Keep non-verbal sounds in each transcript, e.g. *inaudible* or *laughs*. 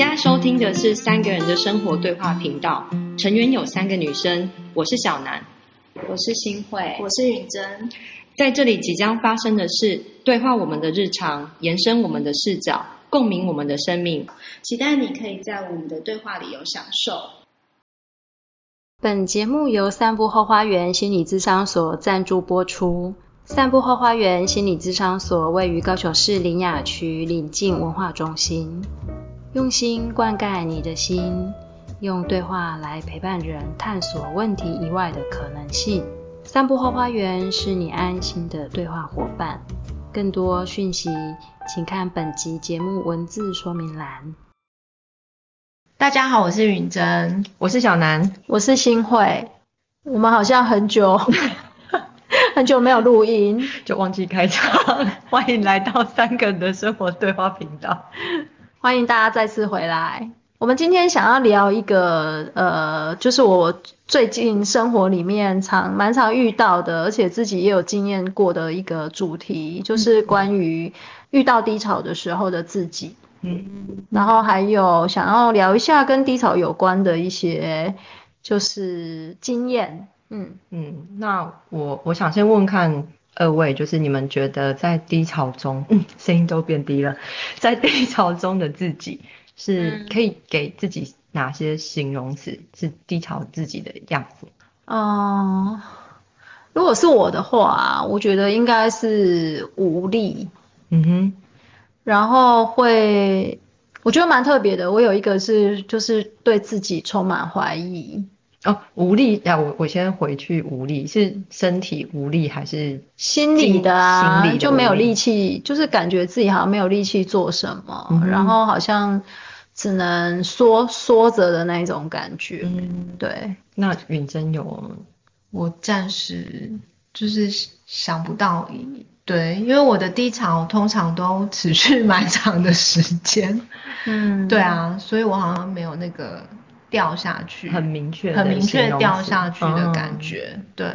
现在收听的是三个人的生活对话频道，成员有三个女生，我是小南，我是新慧，我是允珍。在这里即将发生的事对话我们的日常，延伸我们的视角，共鸣我们的生命。期待你可以在我们的对话里有享受。本节目由散步后花园心理咨商所赞助播出。散步后花园心理咨商所位于高雄市林雅区临近文化中心，用心灌溉你的心，用对话来陪伴人探索问题以外的可能性。散步后花园是你安心的对话伙伴。更多讯息，请看本集节目文字说明栏。大家好，我是允珍，我是小南，我是新慧。我们好像很久 *laughs* 很久没有录音，就忘记开场。*laughs* 欢迎来到三个人的生活对话频道，欢迎大家再次回来。我们今天想要聊一个，呃，就是我最近生活里面常蛮常遇到的，而且自己也有经验过的一个主题，就是关于遇到低潮的时候的自己。嗯，然后还有想要聊一下跟低潮有关的一些，就是经验。嗯嗯，那我我想先问看二位，就是你们觉得在低潮中，嗯，声音都变低了，在低潮中的自己。是可以给自己哪些形容词是低潮自己的样子？哦，如果是我的话，我觉得应该是无力。嗯哼，然后会，我觉得蛮特别的。我有一个是，就是对自己充满怀疑。哦，无力啊！我我先回去，无力是身体无力还是心理的啊？就没有力气，就是感觉自己好像没有力气做什么，然后好像。只能缩缩着的那种感觉，嗯，对。那允真有，我暂时就是想不到，对，因为我的低潮通常都持续 *laughs* 蛮长的时间，嗯，对啊，所以我好像没有那个掉下去，很明确，很明确掉下去的感觉，对。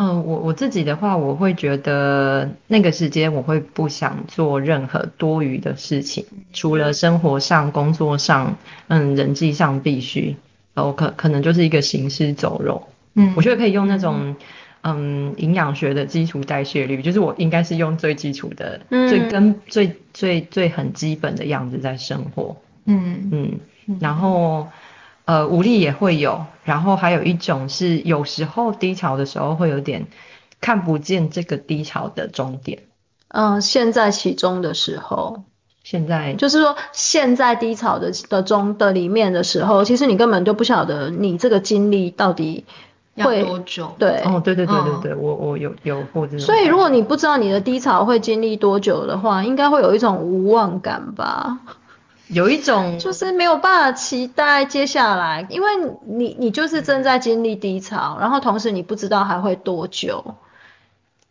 嗯，我我自己的话，我会觉得那个时间我会不想做任何多余的事情，除了生活上、工作上，嗯，人际上必须，然后可可能就是一个行尸走肉。嗯，我觉得可以用那种嗯营养学的基础代谢率，就是我应该是用最基础的、最根、最最最很基本的样子在生活。嗯嗯，然后。呃，无力也会有，然后还有一种是有时候低潮的时候会有点看不见这个低潮的终点。嗯，现在其中的时候，现在就是说现在低潮的的中的里面的时候，其实你根本就不晓得你这个经历到底会多久。对，哦，对对对对对，我我有有过这种。所以如果你不知道你的低潮会经历多久的话，应该会有一种无望感吧。有一种就是没有办法期待接下来，因为你你就是正在经历低潮，然后同时你不知道还会多久。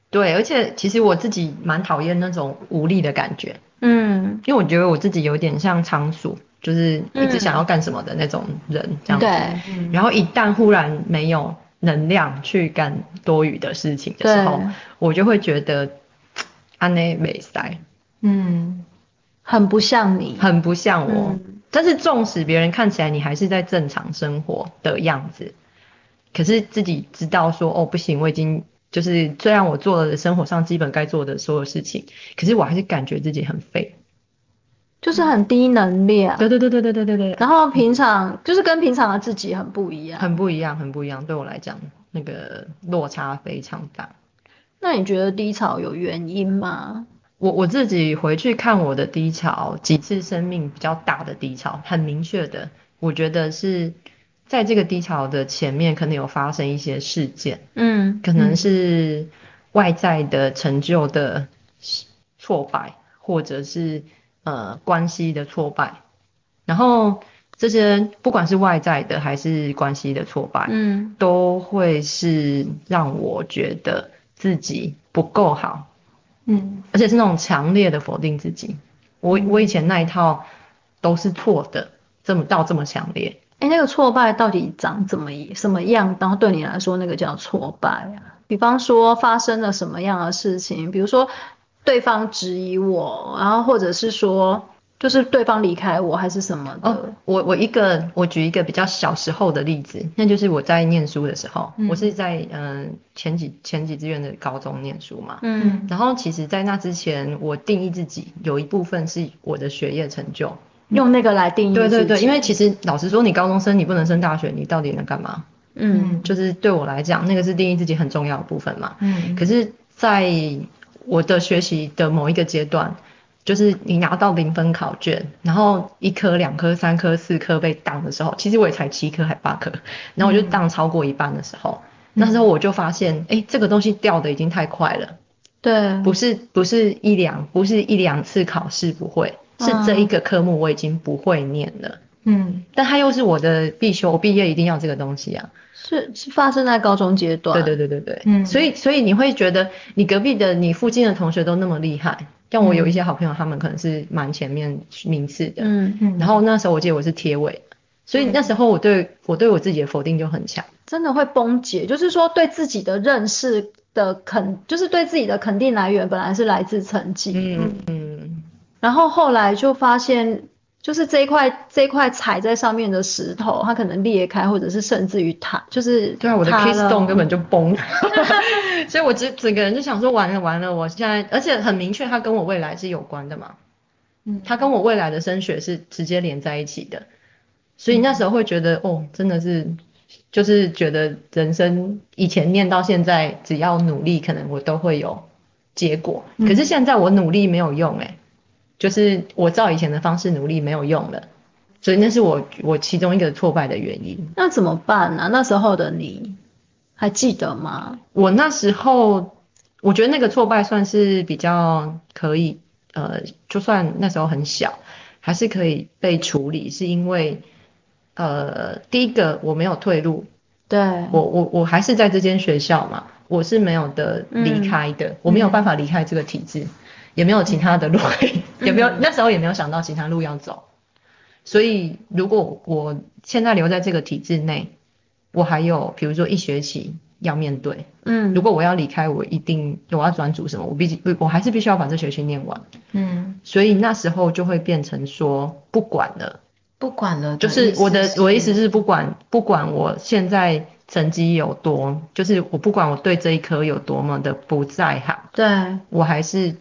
对，而且其实我自己蛮讨厌那种无力的感觉。嗯，因为我觉得我自己有点像仓鼠，就是一直想要干什么的那种人这样子。对。然后一旦忽然没有能量去干多余的事情的时候，我就会觉得 *tsk* 安内没塞。嗯。很不像你，很不像我。但是纵使别人看起来你还是在正常生活的样子，可是自己知道说哦不行，我已经就是虽然我做了生活上基本该做的所有事情，可是我还是感觉自己很废，就是很低能量。对对对对对对对对。然后平常就是跟平常的自己很不一样，很不一样，很不一样。对我来讲，那个落差非常大。那你觉得低潮有原因吗？我我自己回去看我的低潮，几次生命比较大的低潮，很明确的，我觉得是在这个低潮的前面，可能有发生一些事件，嗯，可能是外在的成就的挫败，或者是呃关系的挫败，然后这些不管是外在的还是关系的挫败，嗯，都会是让我觉得自己不够好。嗯，而且是那种强烈的否定自己，我我以前那一套都是错的，这么到这么强烈。哎，那个挫败到底长怎么什么样？然后对你来说那个叫挫败啊？比方说发生了什么样的事情？比如说对方质疑我，然后或者是说就是对方离开我还是什么的？哦，我我一个我举一个比较小时候的例子，那就是我在念书的时候，我是在嗯前几前几志愿的高中念书嘛，嗯，然后其实，在那之前，我定义自己有一部分是我的学业成就，用那个来定义。对对对，因为其实老实说，你高中生你不能升大学，你到底能干嘛？嗯，就是对我来讲，那个是定义自己很重要的部分嘛。嗯，可是在我的学习的某一个阶段。就是你拿到零分考卷，然后一科、两科、三科、四科被当的时候，其实我也才七科还八科，然后我就当超过一半的时候，那时候我就发现，哎，这个东西掉的已经太快了。对，不是不是一两，不是一两次考试不会，是这一个科目我已经不会念了。嗯，但它又是我的必修，我毕业一定要这个东西啊。是是发生在高中阶段。对对对对对。嗯，所以所以你会觉得你隔壁的你附近的同学都那么厉害。像我有一些好朋友，他们可能是蛮前面名次的，嗯嗯，然后那时候我记得我是贴尾，所以那时候我对我对我自己的否定就很强，真的会崩解，就是说对自己的认识的肯，就是对自己的肯定来源本来是来自成绩，嗯嗯，然后后来就发现。就是这一块这一块踩在上面的石头，它可能裂开，或者是甚至于塌，就是对啊，我的 kiss 洞根本就崩，*laughs* 所以我整整个人就想说完了完了，我现在而且很明确，它跟我未来是有关的嘛，嗯，它跟我未来的升学是直接连在一起的，所以那时候会觉得哦，真的是就是觉得人生以前念到现在，只要努力，可能我都会有结果，可是现在我努力没有用哎。就是我照以前的方式努力没有用了，所以那是我我其中一个挫败的原因。那怎么办呢？那时候的你还记得吗？我那时候我觉得那个挫败算是比较可以，呃，就算那时候很小，还是可以被处理，是因为呃，第一个我没有退路，对我我我还是在这间学校嘛，我是没有的离开的，我没有办法离开这个体制。也没有其他的路，也没有那时候也没有想到其他路要走，所以如果我现在留在这个体制内，我还有比如说一学期要面对，嗯，如果我要离开，我一定我要转组什么，我毕竟我还是必须要把这学期念完，嗯，所以那时候就会变成说不管了，不管了，就是我的我的意思是不管不管我现在成绩有多，就是我不管我对这一科有多么的不在行，对。我还是。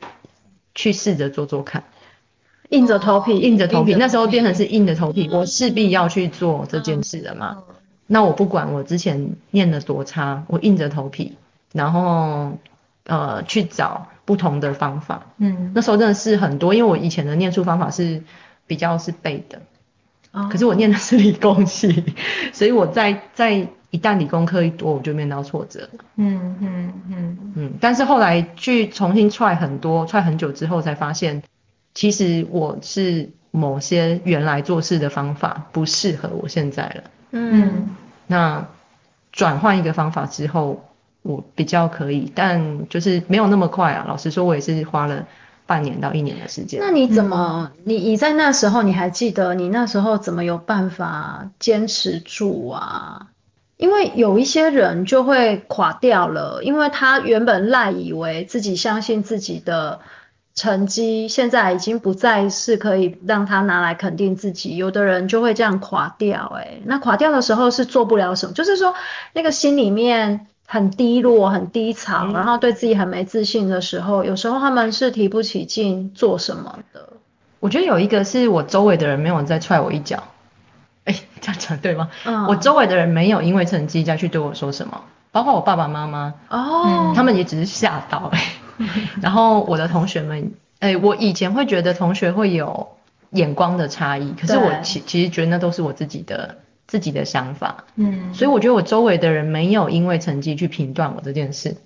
去试着做做看，硬着头皮，硬着头皮。那时候变成是硬着头皮，我势必要去做这件事的嘛。那我不管我之前念的多差，我硬着头皮，然后呃去找不同的方法。嗯，那时候真的是很多，因为我以前的念书方法是比较是背的，可是我念的是理工系，所以我在在。一旦理工科一多，我就面到挫折。嗯嗯嗯嗯。但是后来去重新踹很多，踹很久之后才发现，其实我是某些原来做事的方法不适合我现在了。嗯。那转换一个方法之后，我比较可以，但就是没有那么快啊。老实说，我也是花了半年到一年的时间。那你怎么，你你在那时候你还记得你那时候怎么有办法坚持住啊？因为有一些人就会垮掉了，因为他原本赖以为自己相信自己的成绩，现在已经不再是可以让他拿来肯定自己。有的人就会这样垮掉，哎，那垮掉的时候是做不了什么，就是说那个心里面很低落、很低潮，然后对自己很没自信的时候，有时候他们是提不起劲做什么的。我觉得有一个是我周围的人没有再踹我一脚。哎，这样讲对吗？嗯，我周围的人没有因为成绩再去对我说什么，包括我爸爸妈妈。哦，他们也只是吓到哎。*laughs* 然后我的同学们，哎，我以前会觉得同学会有眼光的差异，可是我其其实觉得那都是我自己的自己的想法，嗯，所以我觉得我周围的人没有因为成绩去评断我这件事，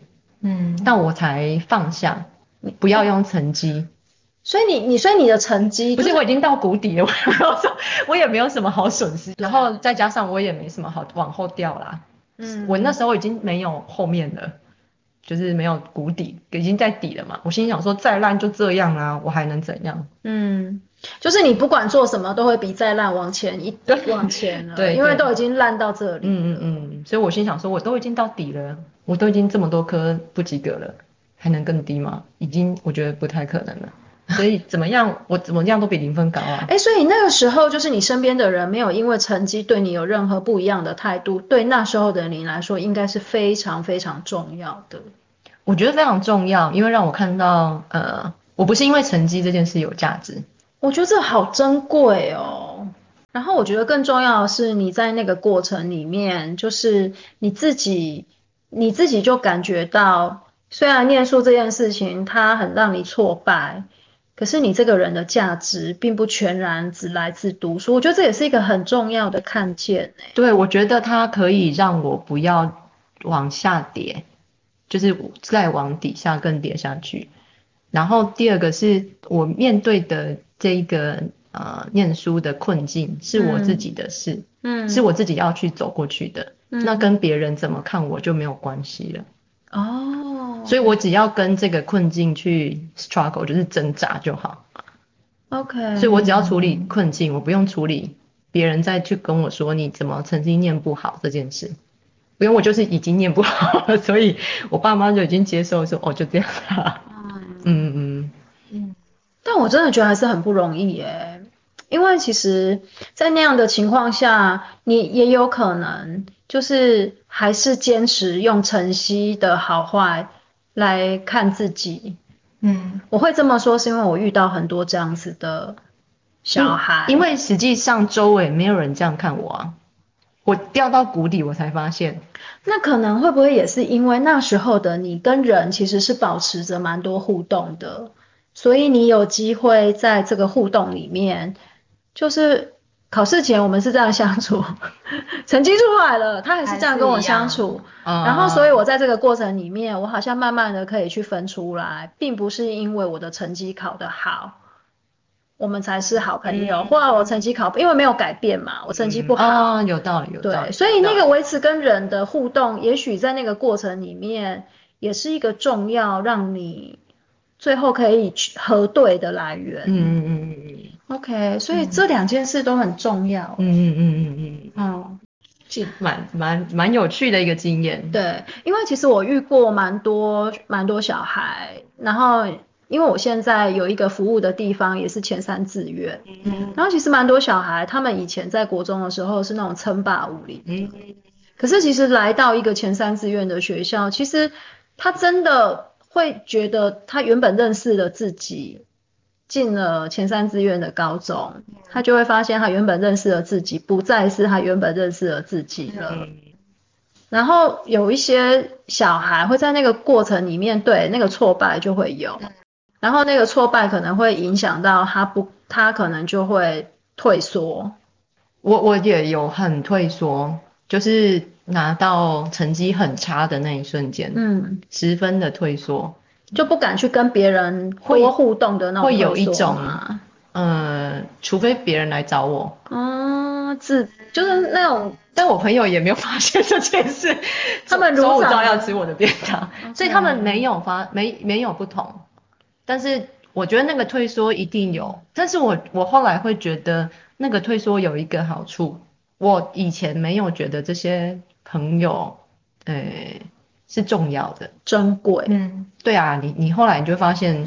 嗯，但我才放下，不要用成绩。所以你你所以你的成绩不是我已经到谷底了，*laughs* 我也没有什么好损失，然后再加上我也没什么好往后掉啦。嗯，我那时候已经没有后面了，就是没有谷底，已经在底了嘛。我心想说再烂就这样啊，我还能怎样？嗯，就是你不管做什么都会比再烂往前一 *laughs* 往前了，对，因为都已经烂到这里。嗯嗯嗯，所以我心想说我都已经到底了，我都已经这么多科不及格了，还能更低吗？已经我觉得不太可能了。*laughs* 所以怎么样，我怎么样都比零分高啊。哎，所以那个时候就是你身边的人没有因为成绩对你有任何不一样的态度，对那时候的你来说应该是非常非常重要的。我觉得非常重要，因为让我看到，呃，我不是因为成绩这件事有价值。我觉得这好珍贵哦。然后我觉得更重要的是，你在那个过程里面，就是你自己，你自己就感觉到，虽然念书这件事情它很让你挫败，可是你这个人的价值并不全然只来自读书。我觉得这也是一个很重要的看见。对，我觉得它可以让我不要往下跌，就是再往底下更跌下去。然后第二个是我面对的这个。呃，念书的困境是我自己的事，嗯，是我自己要去走过去的，那跟别人怎么看我就没有关系了。哦，所以我只要跟这个困境去 struggle，就是挣扎就好。OK，所以我只要处理困境，我不用处理别人再去跟我说你怎么曾经念不好这件事，因为，我就是已经念不好了，所以我爸妈就已经接受说哦就这样了。*laughs* 嗯嗯嗯，但我真的觉得还是很不容易耶。因为其实，在那样的情况下，你也有可能就是还是坚持用晨曦的好坏来看自己。嗯，我会这么说，是因为我遇到很多这样子的小孩。因为实际上周围没有人这样看我啊，我掉到谷底，我才发现。那可能会不会也是因为那时候的你跟人其实是保持着蛮多互动的，所以你有机会在这个互动里面。就是考试前我们是这样相处，*laughs* 成绩出来了，他还是这样跟我相处，然后所以我在这个过程里面，我好像慢慢的可以去分出来，并不是因为我的成绩考得好，我们才是好朋友，或者我成绩考，因为没有改变嘛，我成绩不好，有道理，有道理，对，所以那个维持跟人的互动，也许在那个过程里面，也是一个重要让你。最后可以去核对的来源。嗯嗯嗯嗯嗯。OK，所以这两件事都很重要。嗯嗯嗯嗯嗯。哦，是蛮蛮蛮有趣的一个经验。对，因为其实我遇过蛮多蛮多小孩，然后因为我现在有一个服务的地方也是前三志愿。嗯。然后其实蛮多小孩，他们以前在国中的时候是那种称霸武林。嗯。可是其实来到一个前三志愿的学校，其实他真的。会觉得他原本认识的自己进了前三志愿的高中，他就会发现他原本认识的自己不再是他原本认识的自己了。然后有一些小孩会在那个过程里面对那个挫败就会有，然后那个挫败可能会影响到他不，他可能就会退缩。我我也有很退缩，就是。拿到成绩很差的那一瞬间，嗯，十分的退缩，就不敢去跟别人多互动的那种，会有一种，嗯，除非别人来找我，啊，自就是那种，但我朋友也没有发现这件事，*laughs* 他们中午照要吃我的便当，*laughs* 所以他们没有发没没有不同，但是我觉得那个退缩一定有，但是我我后来会觉得那个退缩有一个好处，我以前没有觉得这些。朋友，诶，是重要的，珍贵。嗯，对啊，你你后来你就发现，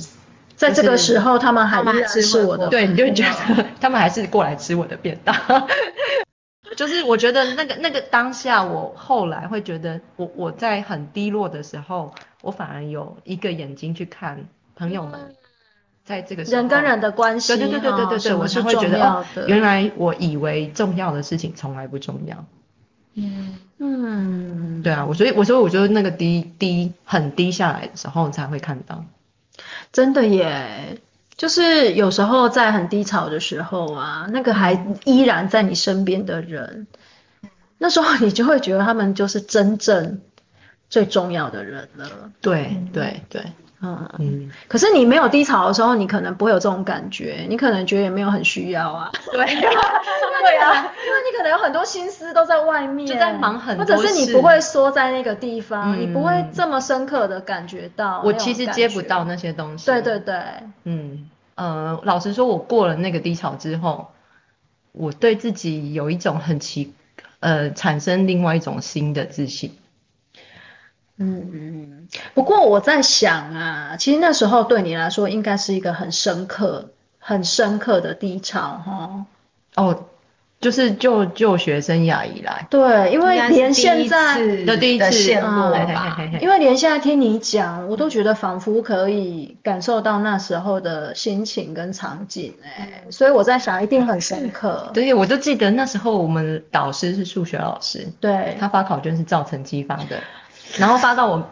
在这个时候他们还是我的，对，你就觉得 *laughs* 他们还是过来吃我的便当。*laughs* 就是我觉得那个那个当下，我后来会觉得，我我在很低落的时候，我反而有一个眼睛去看朋友们，在这个人跟人的关系，对对对对对对，我是会觉得哦，原来我以为重要的事情从来不重要。嗯嗯，对啊，我所以我说我觉得那个低低很低下来的时候才会看到，真的耶，就是有时候在很低潮的时候啊，那个还依然在你身边的人，那时候你就会觉得他们就是真正最重要的人了。对对对。嗯嗯，可是你没有低潮的时候，你可能不会有这种感觉，你可能觉得也没有很需要啊。对，*laughs* 对啊，因为你可能有很多心思都在外面，就在忙很多或者是你不会缩在那个地方，你不会这么深刻的感觉到。我其实接不到那些东西。对对对。嗯呃，老实说，我过了那个低潮之后，我对自己有一种很奇呃，产生另外一种新的自信。嗯嗯，不过我在想啊，其实那时候对你来说应该是一个很深刻、很深刻的低潮哈。哦。就是就就学生涯以来，对，因为连现在的第一次陷落吧，因为连现在听你讲，我都觉得仿佛可以感受到那时候的心情跟场景，哎，所以我在想一定很深刻。对，我就记得那时候我们导师是数学老师，对，他发考卷是照成绩发的，然后发到我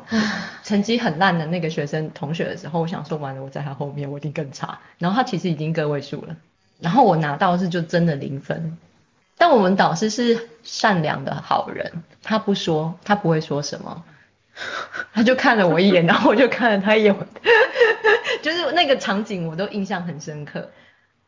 成绩很烂的那个学生同学的时候，我想说完了我在他后面我一定更差，然后他其实已经个位数了，然后我拿到是就真的零分。但我们导师是善良的好人，他不说，他不会说什么，他就看了我一眼，然后我就看了他一眼，*laughs* 就是那个场景我都印象很深刻。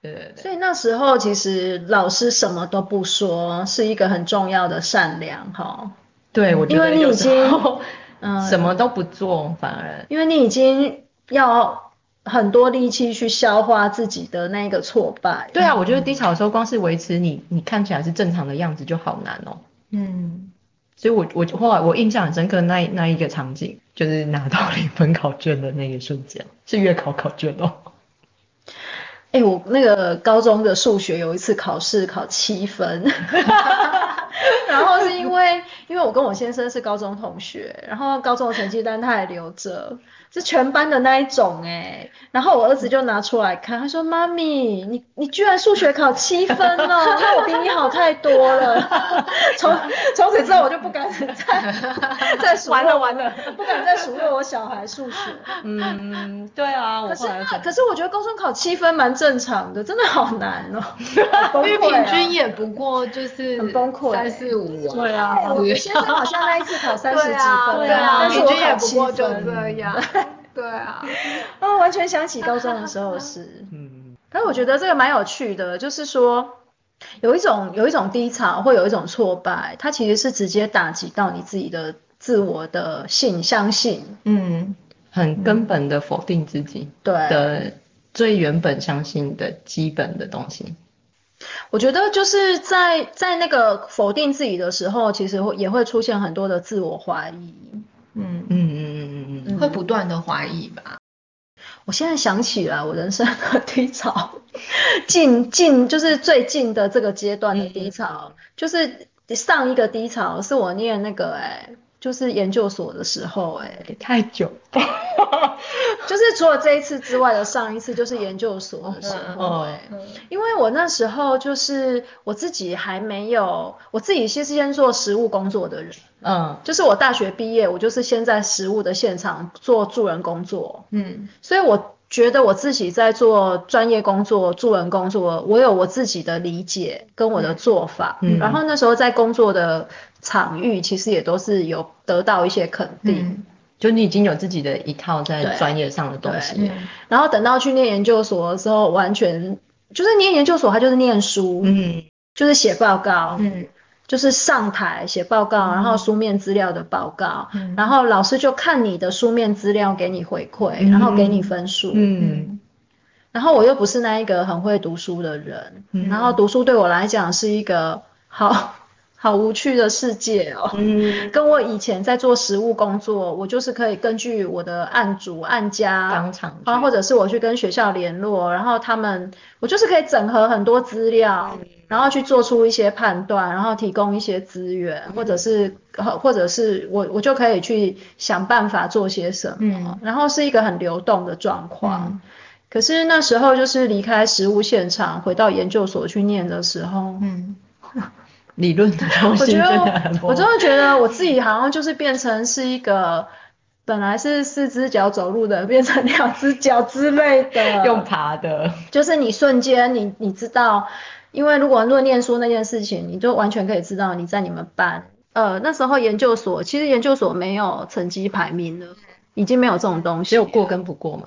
对对对。所以那时候其实老师什么都不说，是一个很重要的善良哈。对，我觉得因为你已经嗯什么都不做，反而因为你已经要。很多力气去消化自己的那个挫败。对啊，我觉得低潮的时候，光是维持你你看起来是正常的样子就好难哦。嗯，所以我我后来我印象很深刻那那一个场景，就是拿到零分考卷的那一瞬间，是月考考卷哦。哎，我那个高中的数学有一次考试考七分，*laughs* 然后是因为因为我跟我先生是高中同学，然后高中的成绩单他还留着。是全班的那一种哎，然后我儿子就拿出来看，他说：“妈咪，你你居然数学考七分哦，那我比你好太多了。*laughs* ”从从此之后，我就不敢再 *laughs* 再数完了完了，不敢再数落我小孩数学。嗯，对啊，可是可是我觉得高中考七分蛮正常的，真的好难哦。*laughs* 因为平均也不过就是很崩溃，三四五。对啊，我先生好像那一次考三十几分，对啊，平均也不过就这样。对啊，*laughs* 哦，完全想起高中的时候是，*laughs* 嗯，但是我觉得这个蛮有趣的，就是说有一种有一种低潮会有一种挫败，它其实是直接打击到你自己的自我的信相信，嗯，很根本的否定自己，对。的最原本相信的基本的东西。我觉得就是在在那个否定自己的时候，其实会也会出现很多的自我怀疑，嗯嗯嗯嗯嗯。会不断的怀疑吧。我现在想起来，我人生的 *laughs* 低潮，近近就是最近的这个阶段的低潮，就是上一个低潮是我念那个哎。就是研究所的时候，哎，太久，*laughs* 就是除了这一次之外的上一次，就是研究所的时候，哎，因为我那时候就是我自己还没有，我自己先是先做实务工作的人，嗯，就是我大学毕业，我就是先在实务的现场做助人工作，嗯，所以我觉得我自己在做专业工作、助人工作，我有我自己的理解跟我的做法，嗯，然后那时候在工作的。场域其实也都是有得到一些肯定，就你已经有自己的一套在专业上的东西，然后等到去念研究所的时候，完全就是念研究所，它就是念书，嗯，就是写报告，嗯，就是上台写报告，然后书面资料的报告，然后老师就看你的书面资料给你回馈，然后给你分数，嗯，然后我又不是那一个很会读书的人，然后读书对我来讲是一个好。好无趣的世界哦，嗯，跟我以前在做实务工作，我就是可以根据我的案主、案家，当场啊，或者是我去跟学校联络，然后他们，我就是可以整合很多资料，然后去做出一些判断，然后提供一些资源，或者是，或者是我我就可以去想办法做些什么，然后是一个很流动的状况。可是那时候就是离开实务现场，回到研究所去念的时候，嗯。理论的东西真的很我真的觉得我自己好像就是变成是一个本来是四只脚走路的，变成两只脚之类的，用爬的。就是你瞬间，你你知道，因为如果论念书那件事情，你就完全可以知道你在你们班，呃，那时候研究所其实研究所没有成绩排名的，已经没有这种东西，只有过跟不过嘛。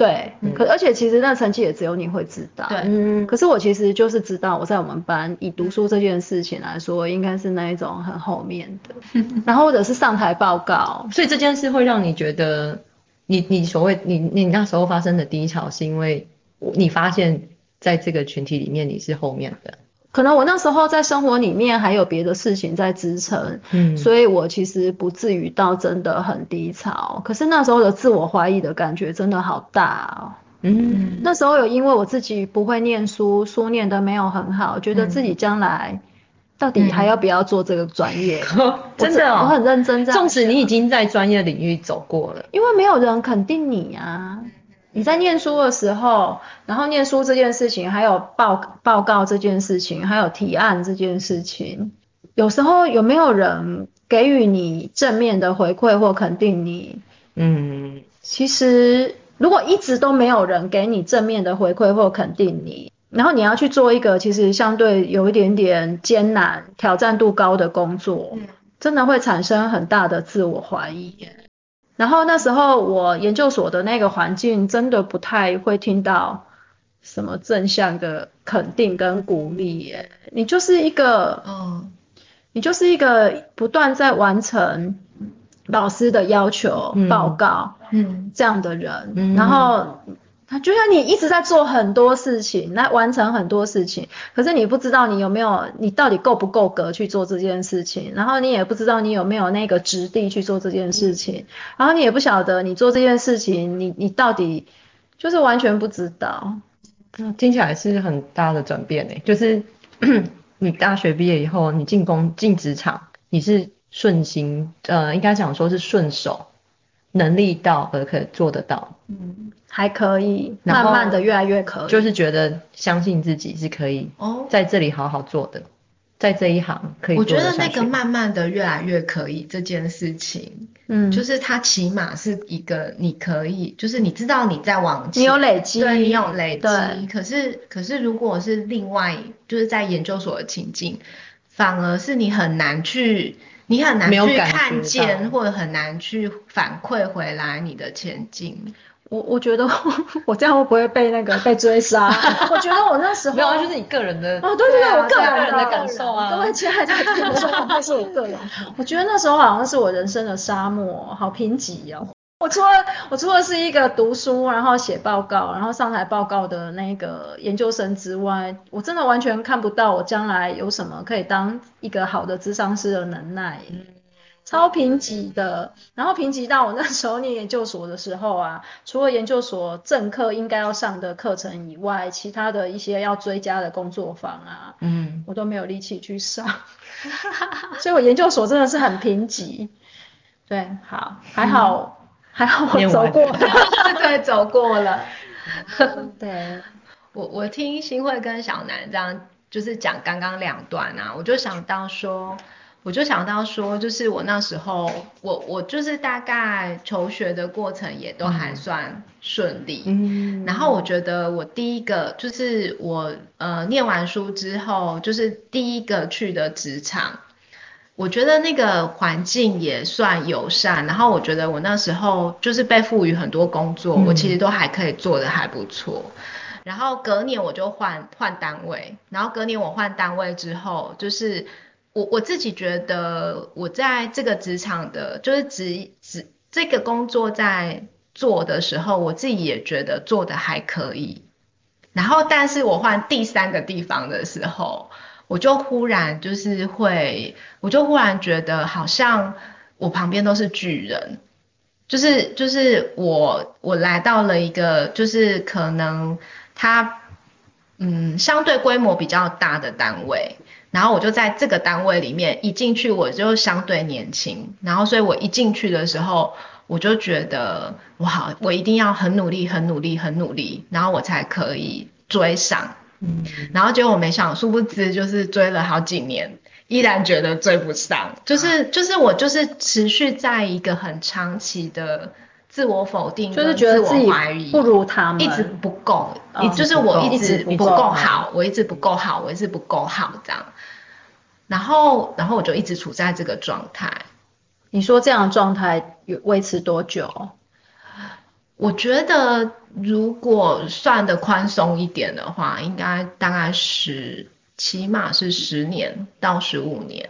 对，可而且其实那成绩也只有你会知道。对，嗯。可是我其实就是知道，我在我们班以读书这件事情来说，应该是那一种很后面的。*laughs* 然后或者是上台报告，所以这件事会让你觉得，你你所谓你你那时候发生的低潮，是因为你发现在这个群体里面你是后面的。可能我那时候在生活里面还有别的事情在支撑，嗯，所以我其实不至于到真的很低潮。可是那时候的自我怀疑的感觉真的好大哦，嗯，那时候有因为我自己不会念书，书念得没有很好，觉得自己将来到底还要不要做这个专业？*laughs* 真的，我很认真在。纵使你已经在专业领域走过了，因为没有人肯定你啊。你在念书的时候，然后念书这件事情，还有报报告这件事情，还有提案这件事情，有时候有没有人给予你正面的回馈或肯定你？嗯，其实如果一直都没有人给你正面的回馈或肯定你，然后你要去做一个其实相对有一点点艰难、挑战度高的工作，真的会产生很大的自我怀疑。然后那时候我研究所的那个环境真的不太会听到什么正向的肯定跟鼓励耶，你就是一个，嗯，你就是一个不断在完成老师的要求报告，嗯，这样的人，然后。他就像你一直在做很多事情，来完成很多事情，可是你不知道你有没有，你到底够不够格去做这件事情，然后你也不知道你有没有那个质地去做这件事情，然后你也不晓得你做这件事情，你你到底就是完全不知道。听起来是很大的转变诶，就是 *coughs* 你大学毕业以后，你进工进职场，你是顺心，呃，应该讲说是顺手。能力到而可以做得到，嗯，还可以，慢慢的越来越可以，就是觉得相信自己是可以哦，在这里好好做的，在这一行可以。我觉得那个慢慢的越来越可以这件事情，嗯，就是它起码是一个你可以，就是你知道你在往前，你有累积，对你有累积，可是可是如果是另外就是在研究所的情境，反而是你很难去。你很难去看见，或者很难去反馈回来你的前进。我我觉得 *laughs* 我这样会不会被那个 *laughs* 被追杀？*laughs* 我觉得我那时候没有，就是你个人的哦，对对对，我个人的感受啊。各位亲爱的听众，那是我个人。我觉得那时候好像是我人生的沙漠，好贫瘠哦。我除了我除了是一个读书，然后写报告，然后上台报告的那个研究生之外，我真的完全看不到我将来有什么可以当一个好的智商师的能耐，超贫瘠的。然后贫瘠到我那时候念研究所的时候啊，除了研究所正课应该要上的课程以外，其他的一些要追加的工作坊啊，嗯，我都没有力气去上，*laughs* 所以我研究所真的是很贫瘠。对，好，还好。还好我走过，*laughs* 对，走过了。*laughs* 对，我我听新会跟小南这样就是讲刚刚两段啊，我就想到说，我就想到说，就是我那时候，我我就是大概求学的过程也都还算顺利。嗯。然后我觉得我第一个就是我呃念完书之后，就是第一个去的职场。我觉得那个环境也算友善，然后我觉得我那时候就是被赋予很多工作，我其实都还可以做的还不错。然后隔年我就换换单位，然后隔年我换单位之后，就是我我自己觉得我在这个职场的，就是职职这个工作在做的时候，我自己也觉得做的还可以。然后但是我换第三个地方的时候。我就忽然就是会，我就忽然觉得好像我旁边都是巨人，就是就是我我来到了一个就是可能他嗯相对规模比较大的单位，然后我就在这个单位里面一进去我就相对年轻，然后所以我一进去的时候我就觉得哇我一定要很努力很努力很努力，然后我才可以追上。嗯，然后结果我没想，殊不知就是追了好几年，依然觉得追不上，就是就是我就是持续在一个很长期的自我否定，就是觉得自己不如他们，一直不够，就是我一直不够好，我一直不够好，我一直不够好这样，然后然后我就一直处在这个状态。你说这样的状态有维持多久？我觉得如果算的宽松一点的话，应该大概十，起码是十年到十五年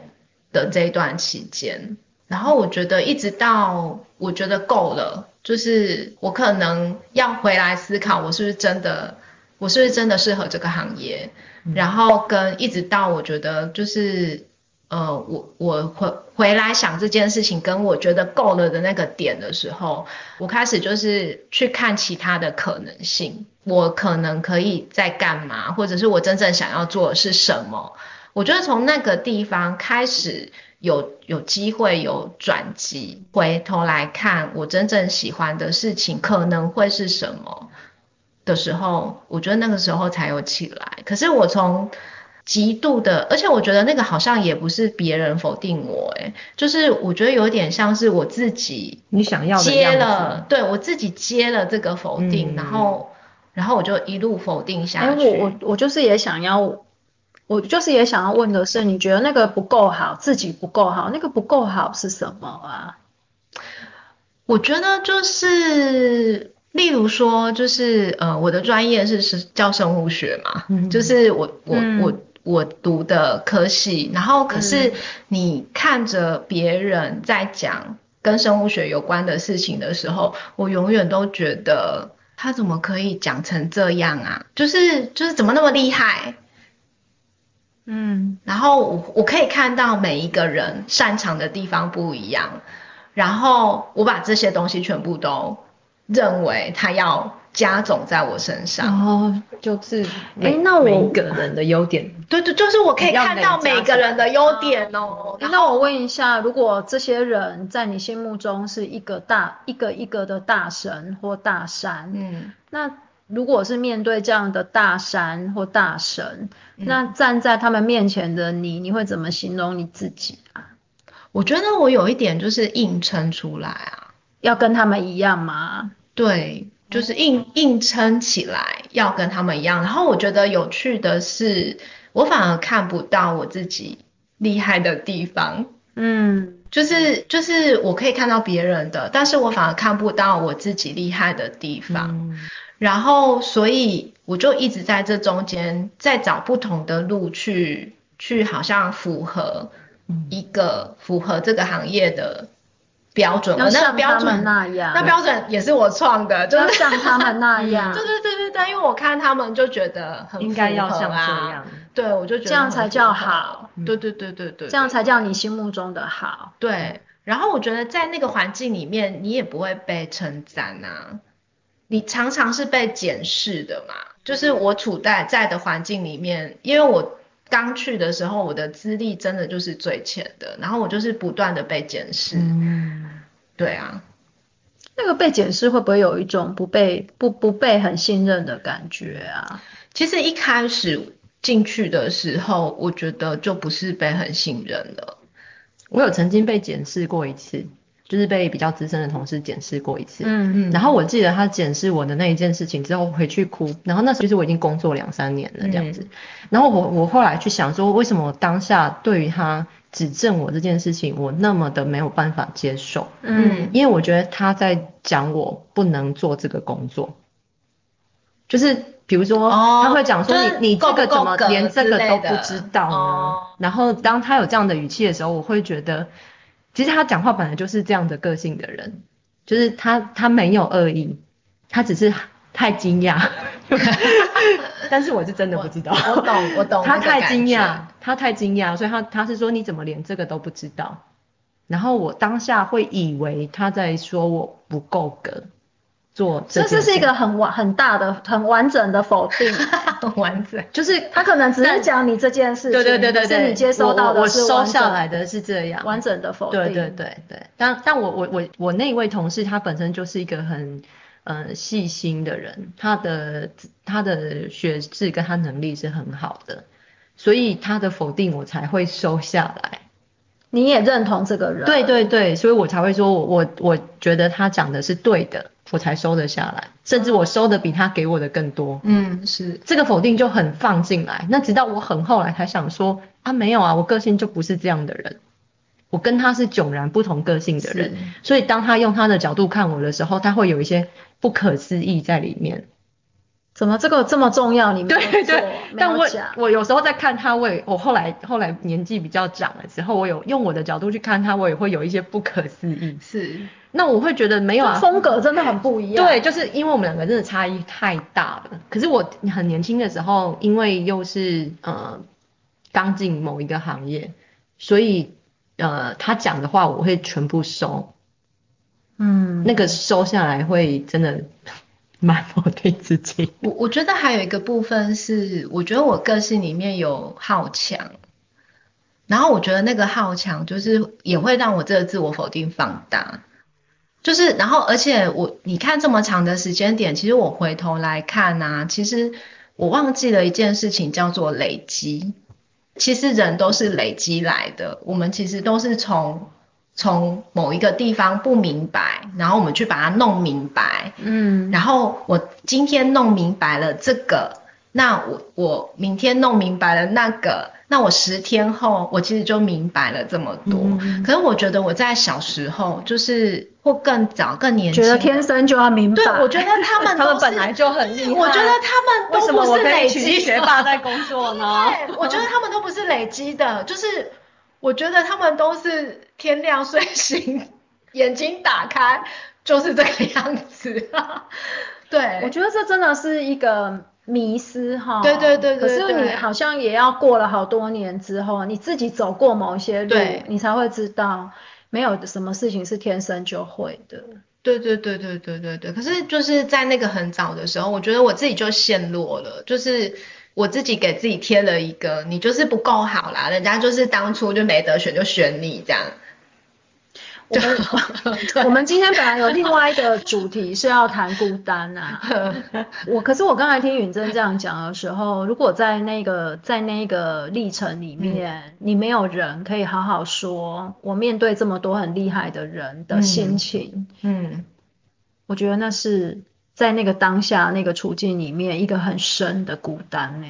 的这一段期间。然后我觉得一直到我觉得够了，就是我可能要回来思考，我是不是真的我是不是真的适合这个行业？然后跟一直到我觉得就是，呃，我我回回来想这件事情，跟我觉得够了的那个点的时候，我开始就是去看其他的可能性，我可能可以在干嘛，或者是我真正想要做的是什么？我觉得从那个地方开始有有机会有转机，回头来看我真正喜欢的事情可能会是什么。的时候，我觉得那个时候才有起来。可是我从极度的，而且我觉得那个好像也不是别人否定我，哎，就是我觉得有点像是我自己，你想要接了，对我自己接了这个否定，然后，然后我就一路否定下去。我我我就是也想要，我就是也想要问的是，你觉得那个不够好，自己不够好，那个不够好是什么啊？我觉得就是。例如说，就是呃，我的专业是是教生物学嘛，就是我我我我读的科系，然后可是你看着别人在讲跟生物学有关的事情的时候，我永远都觉得他怎么可以讲成这样啊？就是就是怎么那么厉害？嗯，然后我我可以看到每一个人擅长的地方不一样，然后我把这些东西全部都。认为他要加总在我身上，哦，就是哎，那我每个人的优点，对对，就是我可以看到每个人的优点哦。那我问一下，如果这些人在你心目中是一个大一个一个的大神或大山，嗯，那如果是面对这样的大山或大神，那站在他们面前的你，你会怎么形容你自己啊？我觉得我有一点就是硬撑出来啊，要跟他们一样吗？对，就是硬硬撑起来，要跟他们一样。然后我觉得有趣的是，我反而看不到我自己厉害的地方。嗯，就是就是我可以看到别人的，但是我反而看不到我自己厉害的地方。然后所以我就一直在这中间在找不同的路去去，好像符合一个符合这个行业的。标准，那个标准那样，那标准也是我创的，就是像他们那 *laughs* 样。对对对对对，因为我看他们就觉得很应该要像这样，对我就觉得这样才叫好。对对对对对，这样才叫你心目中的好。对，然后我觉得在那个环境里面，你也不会被称赞啊，你常常是被检视的嘛。就是我处在在的环境里面，因为我。刚去的时候，我的资历真的就是最浅的，然后我就是不断的被检视。嗯，对啊，那个被检视会不会有一种不被不不被很信任的感觉啊？其实一开始进去的时候，我觉得就不是被很信任了。我有曾经被检视过一次。就是被比较资深的同事检视过一次，嗯嗯，然后我记得他检视我的那一件事情之后回去哭，然后那时候就是我已经工作两三年了这样子，然后我我后来去想说，为什么当下对于他指正我这件事情，我那么的没有办法接受，嗯，因为我觉得他在讲我不能做这个工作，就是比如说他会讲说你你这个怎么连这个都不知道呢？然后当他有这样的语气的时候，我会觉得。其实他讲话本来就是这样的个性的人，就是他他没有恶意，他只是太惊讶，*laughs* 但是我是真的不知道。我懂我懂。他太惊讶，他太惊讶，所以他他是说你怎么连这个都不知道？然后我当下会以为他在说我不够格。做，这是是一个很完很大的很完整的否定，*laughs* 很完整，就是他可能只是讲你这件事情，对对对对是你接收到的，我收下来的是这样，完整的否定，对对对。对，但但我我我我那位同事他本身就是一个很呃细心的人，他的他的学识跟他能力是很好的，所以他的否定我才会收下来。你也认同这个人？对对对，所以我才会说我我我觉得他讲的是对的。我才收得下来，甚至我收的比他给我的更多。嗯，是这个否定就很放进来。那直到我很后来才想说，啊没有啊，我个性就不是这样的人，我跟他是迥然不同个性的人。所以当他用他的角度看我的时候，他会有一些不可思议在里面。怎么这个这么重要？你对对，但我我有时候在看他，我也我后来后来年纪比较长了之后，我有用我的角度去看他，我也会有一些不可思议。是。那我会觉得没有啊，风格真的很不一样。对，就是因为我们两个真的差异太大了。可是我很年轻的时候，因为又是呃刚进某一个行业，所以呃他讲的话我会全部收。嗯，那个收下来会真的蛮否定自己。我我觉得还有一个部分是，我觉得我个性里面有好强，然后我觉得那个好强就是也会让我这个自我否定放大。就是，然后，而且我你看这么长的时间点，其实我回头来看呢，其实我忘记了一件事情，叫做累积。其实人都是累积来的，我们其实都是从从某一个地方不明白，然后我们去把它弄明白，嗯，然后我今天弄明白了这个，那我我明天弄明白了那个。那我十天后，我其实就明白了这么多。可是我觉得我在小时候，就是或更早、更年轻，觉得天生就要明白。对，我觉得他们 *laughs* 他们本来就很厉害。我觉得他们都不是累积学霸在工作呢。*laughs* 对，我觉得他们都不是累积的，就是我觉得他们都是天亮睡醒，眼睛打开就是这个样子。*laughs* 对，我觉得这真的是一个。迷失哈，对对对对。可是你好像也要过了好多年之后，你自己走过某些路，你才会知道，没有什么事情是天生就会的。对对对对对对对。可是就是在那个很早的时候，我觉得我自己就陷落了，就是我自己给自己贴了一个，你就是不够好啦，人家就是当初就没得选就选你这样。我们我们今天本来有另外一个主题是要谈孤单啊，*laughs* 我可是我刚才听允珍这样讲的时候，如果在那个在那个历程里面，你没有人可以好好说，我面对这么多很厉害的人的心情，嗯，我觉得那是在那个当下那个处境里面一个很深的孤单呢。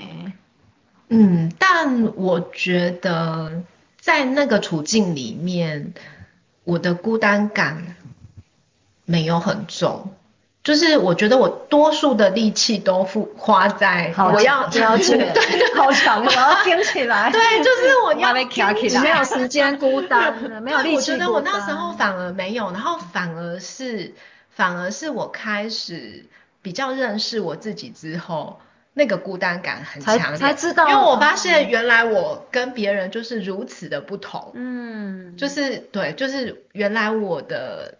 嗯，但我觉得在那个处境里面。我的孤单感没有很重，就是我觉得我多数的力气都付花在我要 *laughs* 了解，*laughs* 对，好强，我要听起来，*laughs* 对，就是我要没有时间孤单，没有力气我觉得我那时候反而没有，然后反而是反而是我开始比较认识我自己之后。那个孤单感很强烈，才知道，因为我发现原来我跟别人就是如此的不同，嗯，就是对，就是原来我的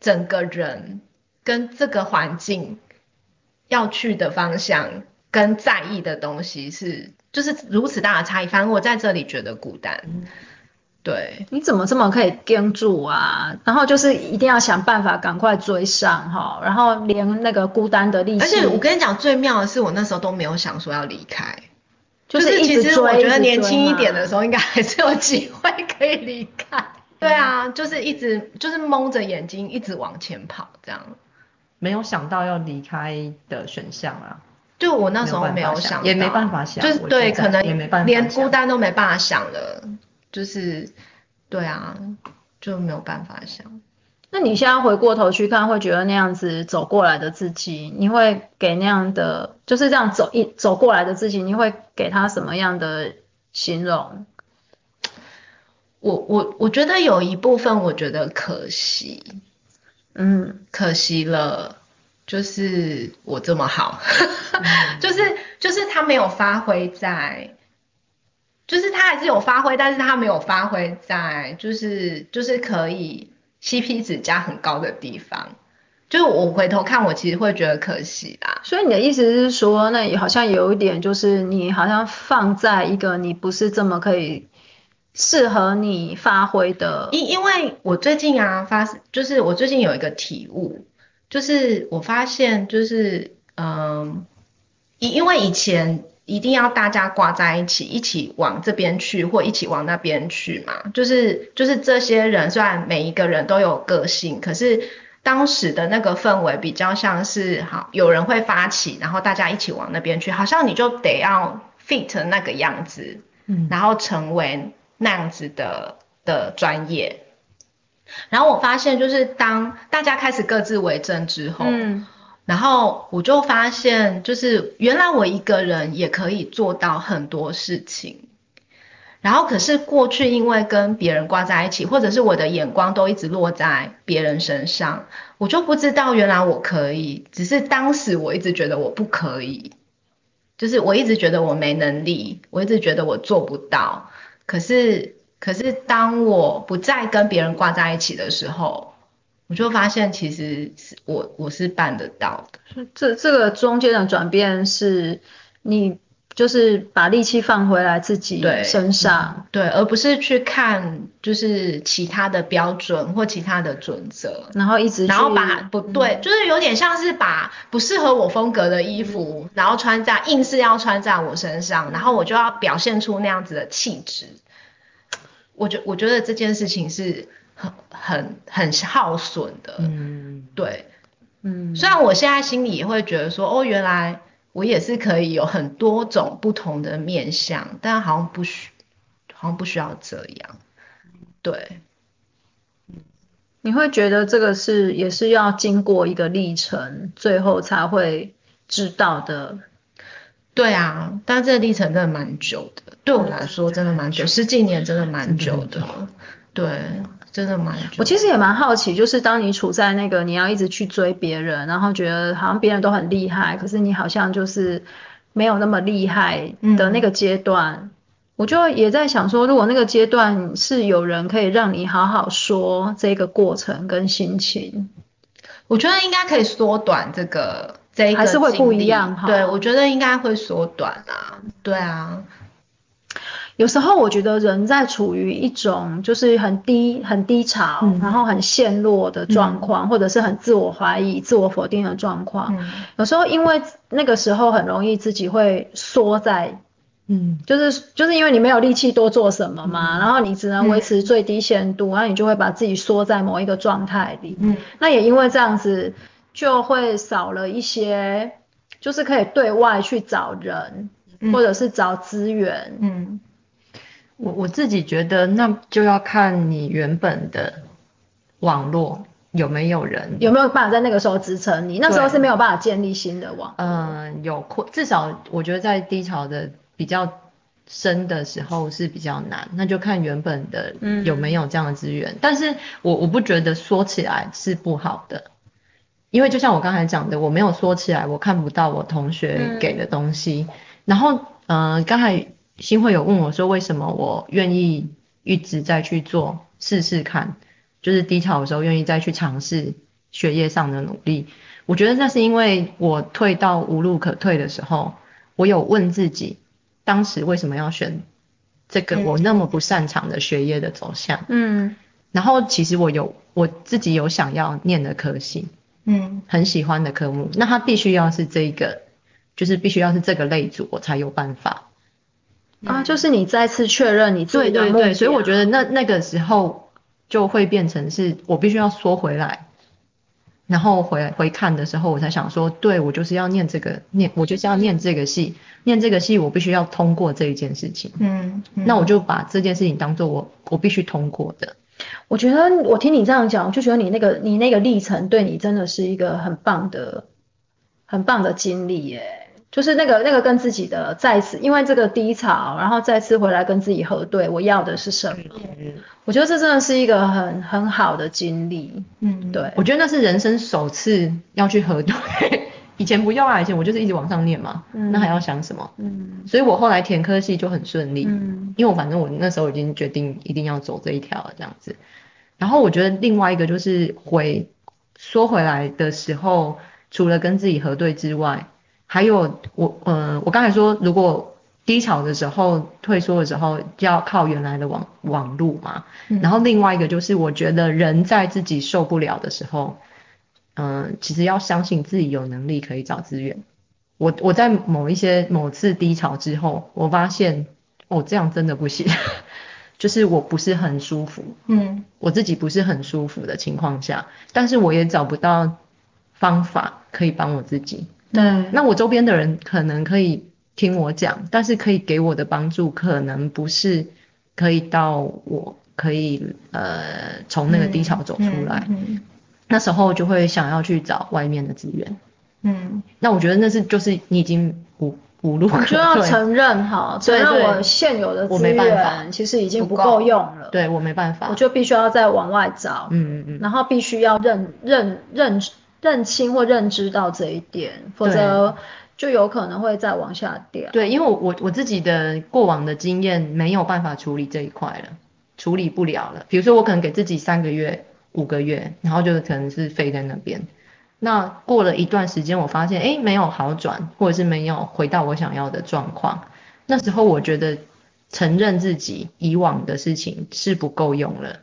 整个人跟这个环境要去的方向跟在意的东西是就是如此大的差异，反正我在这里觉得孤单。对，你怎么这么可以盯住啊？然后就是一定要想办法赶快追上哈，然后连那个孤单的力气。而且我跟你讲，最妙的是我那时候都没有想说要离开，就是其实我觉得年轻一点的时候应该还是有机会可以离开。对啊，就是一直就是蒙着眼睛一直往前跑这样，没有想到要离开的选项啊。就我那时候没有想，也没办法想，就是对，可能连孤单都没办法想了。就是，对啊，就没有办法想。那你现在回过头去看，会觉得那样子走过来的自己，你会给那样的，就是这样走一走过来的自己，你会给他什么样的形容？我我我觉得有一部分我觉得可惜，嗯，可惜了，就是我这么好，*laughs* 就是就是他没有发挥在。就是他还是有发挥，但是他没有发挥在就是就是可以 CP 值加很高的地方。就是我回头看，我其实会觉得可惜啦。所以你的意思是说，那好像有一点就是你好像放在一个你不是这么可以适合你发挥的。因因为我最近啊发，就是我最近有一个体悟，就是我发现就是嗯，因因为以前。一定要大家挂在一起，一起往这边去，或一起往那边去嘛？就是就是这些人，虽然每一个人都有个性，可是当时的那个氛围比较像是，好有人会发起，然后大家一起往那边去，好像你就得要 fit 那个样子，嗯，然后成为那样子的的专业。然后我发现，就是当大家开始各自为政之后，嗯。然后我就发现，就是原来我一个人也可以做到很多事情。然后可是过去因为跟别人挂在一起，或者是我的眼光都一直落在别人身上，我就不知道原来我可以，只是当时我一直觉得我不可以，就是我一直觉得我没能力，我一直觉得我做不到。可是可是当我不再跟别人挂在一起的时候，我就发现其实是我我是办得到的。这这个中间的转变是你。就是把力气放回来自己身上，对，而不是去看就是其他的标准或其他的准则，然后一直然后把不对，就是有点像是把不适合我风格的衣服，然后穿在硬是要穿在我身上，然后我就要表现出那样子的气质。我觉我觉得这件事情是很很很耗损的，嗯，对，嗯，虽然我现在心里也会觉得说，哦，原来。我也是可以有很多种不同的面相，但好像不需，好像不需要这样。对，你会觉得这个是也是要经过一个历程，最后才会知道的。对啊，但这个历程真的蛮久的，对我来说真的蛮久，十几年真的蛮久的。对。真的蛮，我其实也蛮好奇，就是当你处在那个你要一直去追别人，然后觉得好像别人都很厉害，可是你好像就是没有那么厉害的那个阶段，我就也在想说，如果那个阶段是有人可以让你好好说这个过程跟心情，我觉得应该可以缩短这个这一个还是会不一样哈。对，我觉得应该会缩短啊。对啊。有时候我觉得人在处于一种就是很低很低潮，然后很陷落的状况，或者是很自我怀疑、自我否定的状况。有时候因为那个时候很容易自己会缩在，嗯，就是就是因为你没有力气多做什么嘛，然后你只能维持最低限度，然后你就会把自己缩在某一个状态里。嗯，那也因为这样子，就会少了一些，就是可以对外去找人，或者是找资源。嗯。我我自己觉得，那就要看你原本的网络有没有人，有没有办法在那个时候支撑你。那时候是没有办法建立新的网。嗯，有困，至少我觉得在低潮的比较深的时候是比较难。那就看原本的有没有这样的资源。但是我我不觉得说起来是不好的，因为就像我刚才讲的，我没有说起来，我看不到我同学给的东西。然后，嗯，刚才。新会有问我说，为什么我愿意一直在去做试试看，就是低潮的时候愿意再去尝试学业上的努力。我觉得那是因为我退到无路可退的时候，我有问自己，当时为什么要选这个我那么不擅长的学业的走向？嗯，然后其实我有我自己有想要念的科系，嗯，很喜欢的科目，那它必须要是这个，就是必须要是这个类组，我才有办法。啊，就是你再次确认你自己的目对，所以我觉得那那个时候就会变成是我必须要缩回来，然后回回看的时候，我才想说，对我就是要念这个念，我就是要念这个戏，念这个戏我必须要通过这一件事情。嗯，那我就把这件事情当做我我必须通过的。我觉得我听你这样讲，我就觉得你那个你那个历程对你真的是一个很棒的很棒的经历耶。就是那个那个跟自己的再次，因为这个低潮，然后再次回来跟自己核对，我要的是什么？我觉得这真的是一个很很好的经历。嗯，对，我觉得那是人生首次要去核对，以前不要啊，以前我就是一直往上念嘛，那还要想什么？嗯，所以我后来填科系就很顺利，嗯，因为我反正我那时候已经决定一定要走这一条了，这样子。然后我觉得另外一个就是回说回来的时候，除了跟自己核对之外。还有我，呃，我刚才说，如果低潮的时候、退缩的时候，就要靠原来的网网路嘛。然后另外一个就是，我觉得人在自己受不了的时候，嗯，其实要相信自己有能力可以找资源。我我在某一些某次低潮之后，我发现，哦，这样真的不行，*laughs* 就是我不是很舒服，嗯，我自己不是很舒服的情况下，但是我也找不到方法可以帮我自己。对，那我周边的人可能可以听我讲，但是可以给我的帮助可能不是可以到我可以呃从那个低潮走出来，那时候就会想要去找外面的资源。嗯，那我觉得那是就是你已经无无路可就要承认哈，承认我现有的资源其实已经不够用了。对我没办法，我就必须要再往外找。嗯嗯嗯。然后必须要认认认认清或认知到这一点，否则就有可能会再往下掉。对，因为我我我自己的过往的经验没有办法处理这一块了，处理不了了。比如说我可能给自己三个月、五个月，然后就可能是飞在那边。那过了一段时间，我发现哎没有好转，或者是没有回到我想要的状况。那时候我觉得承认自己以往的事情是不够用了，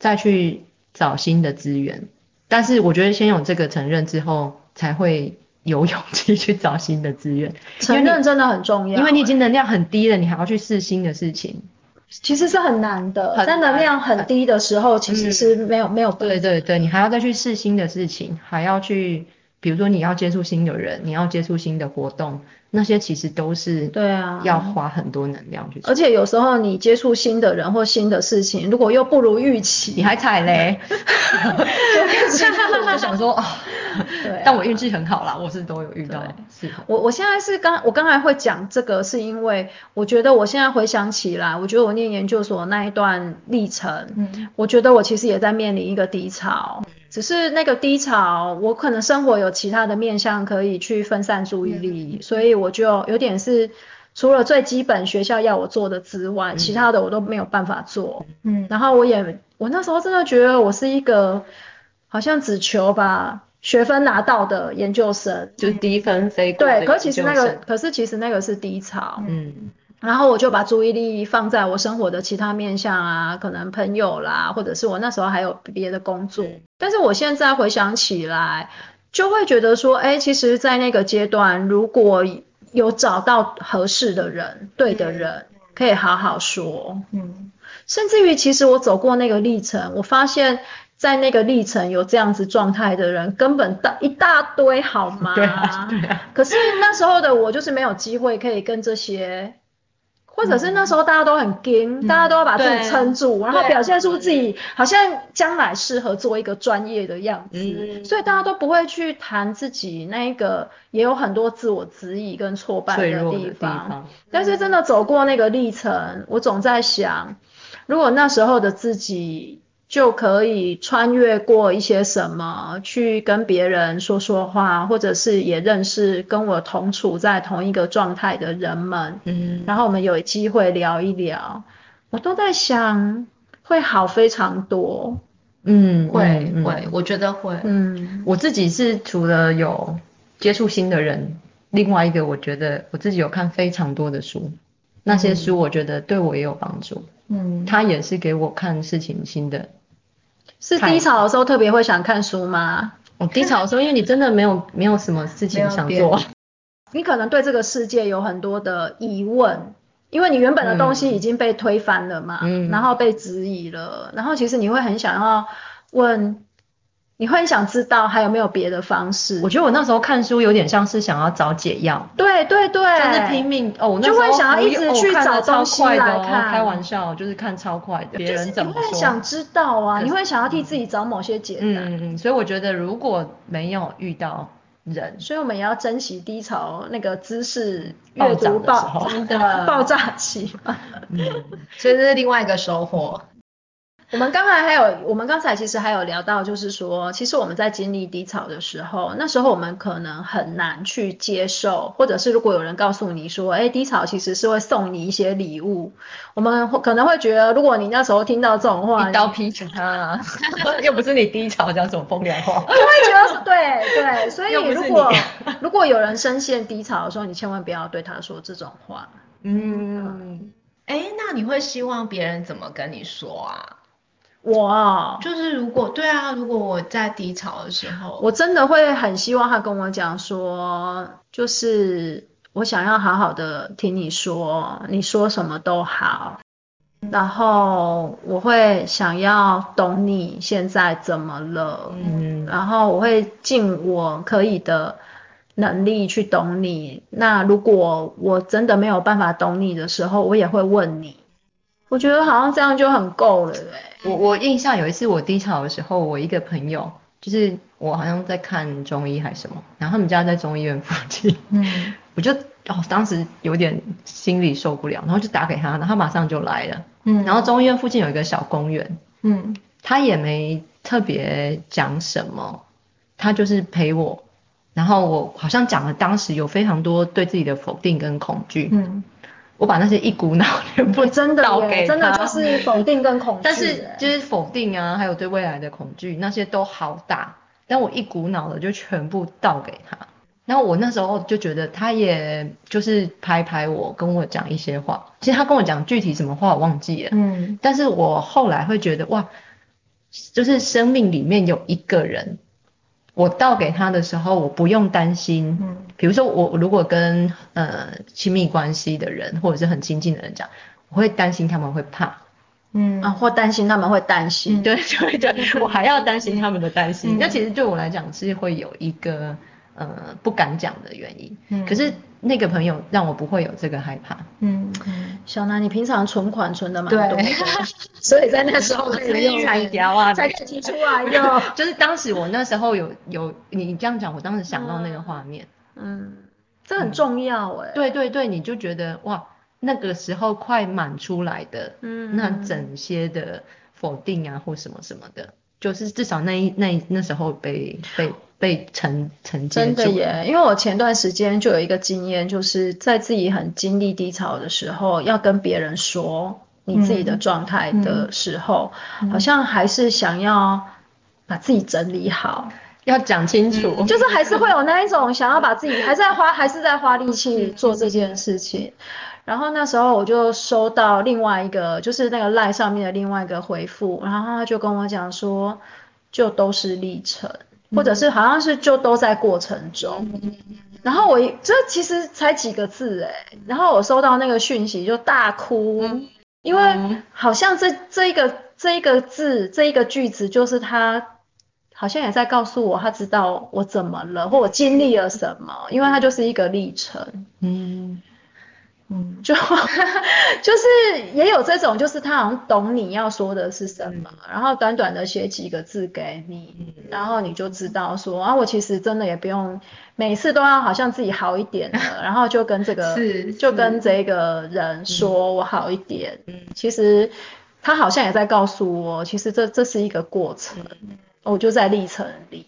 再去找新的资源。但是我觉得先有这个承认之后，才会有勇气去找新的资源。*laughs* 承认真的很重要，因为你已经能量很低了，你还要去试新的事情。其实是很难的，在能量很低的时候，其实是没有没有。对对对，你还要再去试新的事情，还要去，比如说你要接触新的人，你要接触新的活动。那些其实都是对啊，要花很多能量去。而且有时候你接触新的人或新的事情，如果又不如预期，你还踩雷，我想说 *laughs* 啊，对，但我运气很好啦，我是都有遇到。是，我我现在是刚，我刚才会讲这个，是因为我觉得我现在回想起来，我觉得我念研究所那一段历程，嗯，我觉得我其实也在面临一个低潮。只是那个低潮，我可能生活有其他的面向可以去分散注意力，所以我就有点是除了最基本学校要我做的之外，其他的我都没有办法做。嗯，然后我也我那时候真的觉得我是一个好像只求把学分拿到的研究生，就是低分飞过对，可其实那个可是其实那个是低潮。嗯。然后我就把注意力放在我生活的其他面向啊，可能朋友啦，或者是我那时候还有别的工作。但是我现在回想起来，就会觉得说，哎，其实，在那个阶段，如果有找到合适的人、对的人，可以好好说。嗯。甚至于，其实我走过那个历程，我发现，在那个历程有这样子状态的人，根本大一大堆，好吗？*laughs* 对啊。对啊。可是那时候的我，就是没有机会可以跟这些。或者是那时候大家都很惊，大家都要把自己撑住，然后表现出自己好像将来适合做一个专业的样子，所以大家都不会去谈自己那一个也有很多自我质疑跟挫败的地方。但是真的走过那个历程，我总在想，如果那时候的自己。就可以穿越过一些什么，去跟别人说说话，或者是也认识跟我同处在同一个状态的人们，嗯，然后我们有机会聊一聊，我都在想会好非常多，嗯，会会，我觉得会，嗯，我自己是除了有接触新的人，另外一个我觉得我自己有看非常多的书，那些书我觉得对我也有帮助，嗯，他也是给我看事情新的。是低潮的时候特别会想看书吗？哦，低潮的时候，因为你真的没有没有什么事情想做，你可能对这个世界有很多的疑问，因为你原本的东西已经被推翻了嘛，然后被质疑了，然后其实你会很想要问。你会想知道还有没有别的方式？我觉得我那时候看书有点像是想要找解药。对对对，就是拼命哦，就会想要一直去找东西来看。开玩笑，就是看超快的，别人怎么说？你会想知道啊，你会想要替自己找某些解答。嗯嗯，所以我觉得如果没有遇到人，所以我们也要珍惜低潮那个知识阅读爆的 *laughs* 爆炸期。嗯，所以这是另外一个收获。我们刚才还有，我们刚才其实还有聊到，就是说，其实我们在经历低潮的时候，那时候我们可能很难去接受，或者是如果有人告诉你说，哎，低潮其实是会送你一些礼物，我们可能会觉得，如果你那时候听到这种话，一刀劈死他，*laughs* 又不是你低潮讲什么风凉话，就会觉得是对对，*laughs* 所以如果如果有人深陷低潮的时候，你千万不要对他说这种话。嗯，哎，那你会希望别人怎么跟你说啊？我就是如果对啊，如果我在低潮的时候，我真的会很希望他跟我讲说，就是我想要好好的听你说，你说什么都好，然后我会想要懂你现在怎么了，嗯，然后我会尽我可以的能力去懂你。那如果我真的没有办法懂你的时候，我也会问你。我觉得好像这样就很够了哎。我我印象有一次我低潮的时候，我一个朋友，就是我好像在看中医还是什么，然后他们家在中医院附近，嗯，我就哦当时有点心里受不了，然后就打给他，然后他马上就来了。嗯，然后中医院附近有一个小公园，嗯，他也没特别讲什么，他就是陪我，然后我好像讲了当时有非常多对自己的否定跟恐惧，嗯，我把那些一股脑全部 *laughs* 真的给真的就是否定跟恐惧，但是就是否定啊，还有对未来的恐惧那些都好大，但我一股脑的就全部倒给他。然后我那时候就觉得，他也就是拍拍我，跟我讲一些话。其实他跟我讲具体什么话我忘记了，嗯。但是我后来会觉得，哇，就是生命里面有一个人，我倒给他的时候，我不用担心。嗯。比如说我如果跟呃亲密关系的人或者是很亲近的人讲，我会担心他们会怕，嗯啊，或担心他们会担心，对 *laughs* 对对，我还要担心他们的担心。那其实对我来讲是会有一个。呃，不敢讲的原因。嗯，可是那个朋友让我不会有这个害怕。嗯小南，你平常存款存的蛮多的，*laughs* 所以在那时候可以用彩条啊，才提出来用。*laughs* 就是当时我那时候有有你这样讲，我当时想到那个画面。嗯，这很重要哎。对对对，你就觉得哇，那个时候快满出来的，嗯，那整些的否定啊或什么什么的，就是至少那一那那时候被被。被承承接真的耶，因为我前段时间就有一个经验，就是在自己很经历低潮的时候，要跟别人说你自己的状态的时候，好像还是想要把自己整理好，要讲清楚，就是还是会有那一种想要把自己还在花还是在花力气做这件事情。然后那时候我就收到另外一个，就是那个赖上面的另外一个回复，然后他就跟我讲说，就都是历程。或者是好像是就都在过程中，然后我这其实才几个字哎，然后我收到那个讯息就大哭，因为好像这这一个这一个字这一个句子就是他好像也在告诉我他知道我怎么了或我经历了什么，因为它就是一个历程，嗯。嗯，就 *laughs* 就是也有这种，就是他好像懂你要说的是什么，然后短短的写几个字给你，然后你就知道说啊，我其实真的也不用每次都要好像自己好一点的，然后就跟这个 *laughs* 就跟这个人说我好一点。嗯，其实他好像也在告诉我，其实这这是一个过程，我就在历程里。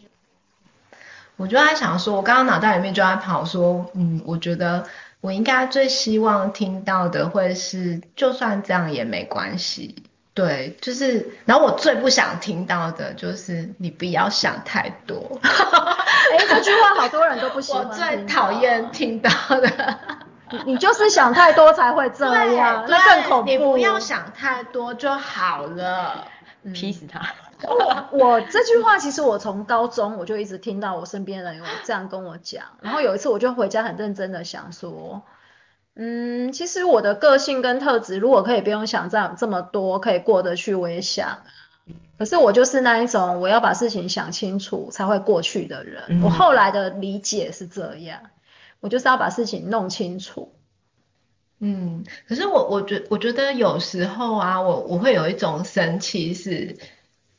我就在想说，我刚刚脑袋里面就在跑说，嗯，我觉得。我应该最希望听到的会是，就算这样也没关系。对，就是，然后我最不想听到的就是你不要想太多。哎，这句话好多人都不喜欢。*laughs* 我最讨厌听到的。*laughs* 你就是想太多才会这样，那更恐怖。你不要想太多就好了，劈死他。我我这句话其实我从高中我就一直听到我身边人有这样跟我讲，然后有一次我就回家很认真的想说，嗯，其实我的个性跟特质如果可以不用想这样这么多，可以过得去，我也想。可是我就是那一种我要把事情想清楚才会过去的人。我后来的理解是这样，我就是要把事情弄清楚。嗯，可是我我觉我觉得有时候啊，我我会有一种生气是。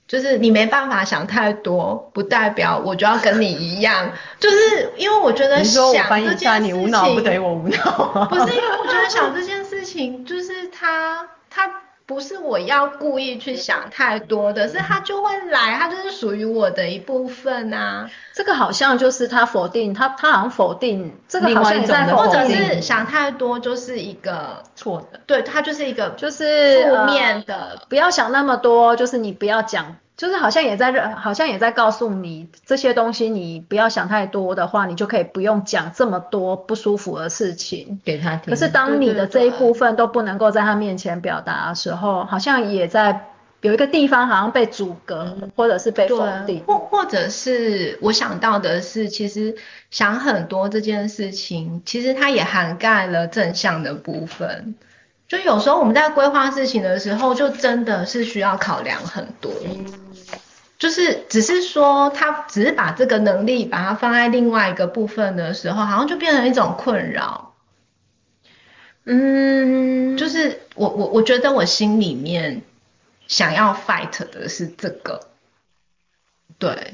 就是你没办法想太多，不代表我就要跟你一样。就是因为我觉得想这件事情，你无脑不等于我无脑。不是因为我觉得想这件事情，就是他他。不是我要故意去想太多的，是他就会来，他就是属于我的一部分啊。这个好像就是他否定他，他好像否定这个好像也在否定，或者是想太多就是一个错的，对他就是一个就是负面的，不要想那么多，就是你不要讲。就是好像也在，好像也在告诉你这些东西，你不要想太多的话，你就可以不用讲这么多不舒服的事情给他听。可是当你的这一部分都不能够在他面前表达的时候，好像也在有一个地方好像被阻隔，或者是被否定，或或者是我想到的是，其实想很多这件事情，其实它也涵盖了正向的部分。就有时候我们在规划事情的时候，就真的是需要考量很多。就是只是说，他只是把这个能力把它放在另外一个部分的时候，好像就变成一种困扰。嗯，就是我我我觉得我心里面想要 fight 的是这个。对，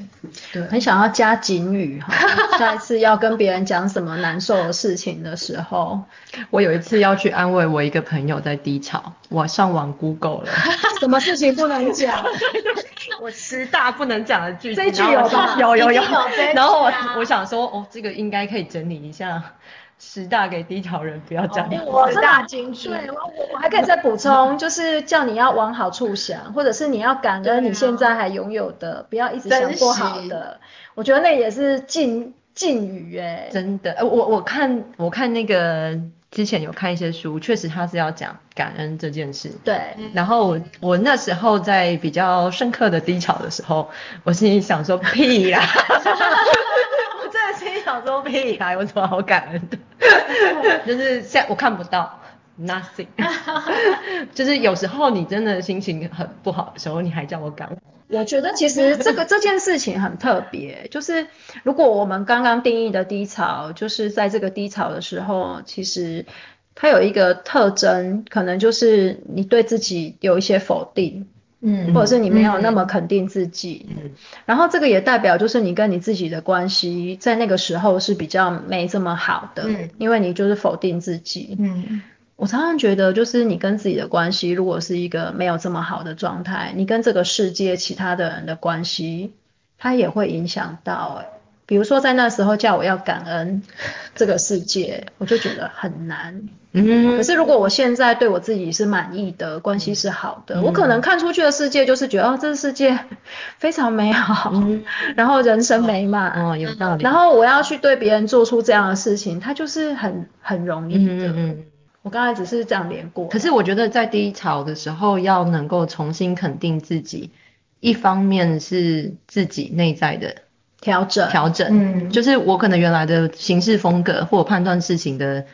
对，很想要加警语哈。*laughs* 下一次要跟别人讲什么难受的事情的时候，我有一次要去安慰我一个朋友在低潮，我上网 Google 了，*laughs* 什么事情不能讲？*laughs* 我十大不能讲的句子，这句有吧？有有有。然后我我想说，哦，这个应该可以整理一下。十大给低潮人不要讲，十大金句。对，我我还可以再补 *laughs* 充，就是叫你要往好处想，或者是你要感恩你现在还拥有的，不要一直想不好的。我觉得那也是禁禁语哎。真的，我我看我看那个之前有看一些书，确实他是要讲感恩这件事。对。然后我我那时候在比较深刻的低潮的时候，我心里想说屁 *laughs* *laughs* 呀。心想说屁来，有什么好感恩的？*laughs* 就是现我看不到，nothing。*laughs* 就是有时候你真的心情很不好的时候，你还叫我感恩。我觉得其实这个这件事情很特别，就是如果我们刚刚定义的低潮，就是在这个低潮的时候，其实它有一个特征，可能就是你对自己有一些否定。嗯，或者是你没有那么肯定自己，嗯，然后这个也代表就是你跟你自己的关系在那个时候是比较没这么好的，嗯，因为你就是否定自己，嗯，我常常觉得就是你跟自己的关系如果是一个没有这么好的状态，你跟这个世界其他的人的关系，它也会影响到，哎。比如说在那时候叫我要感恩这个世界，我就觉得很难。嗯。可是如果我现在对我自己是满意的，关系是好的，我可能看出去的世界就是觉得哦，这个世界非常美好，然后人生美满。哦，有道理。然后我要去对别人做出这样的事情，它就是很很容易的。嗯嗯。我刚才只是这样连过。可是我觉得在低潮的时候要能够重新肯定自己，一方面是自己内在的。调整，调整，嗯，就是我可能原来的行事风格或判断事情的，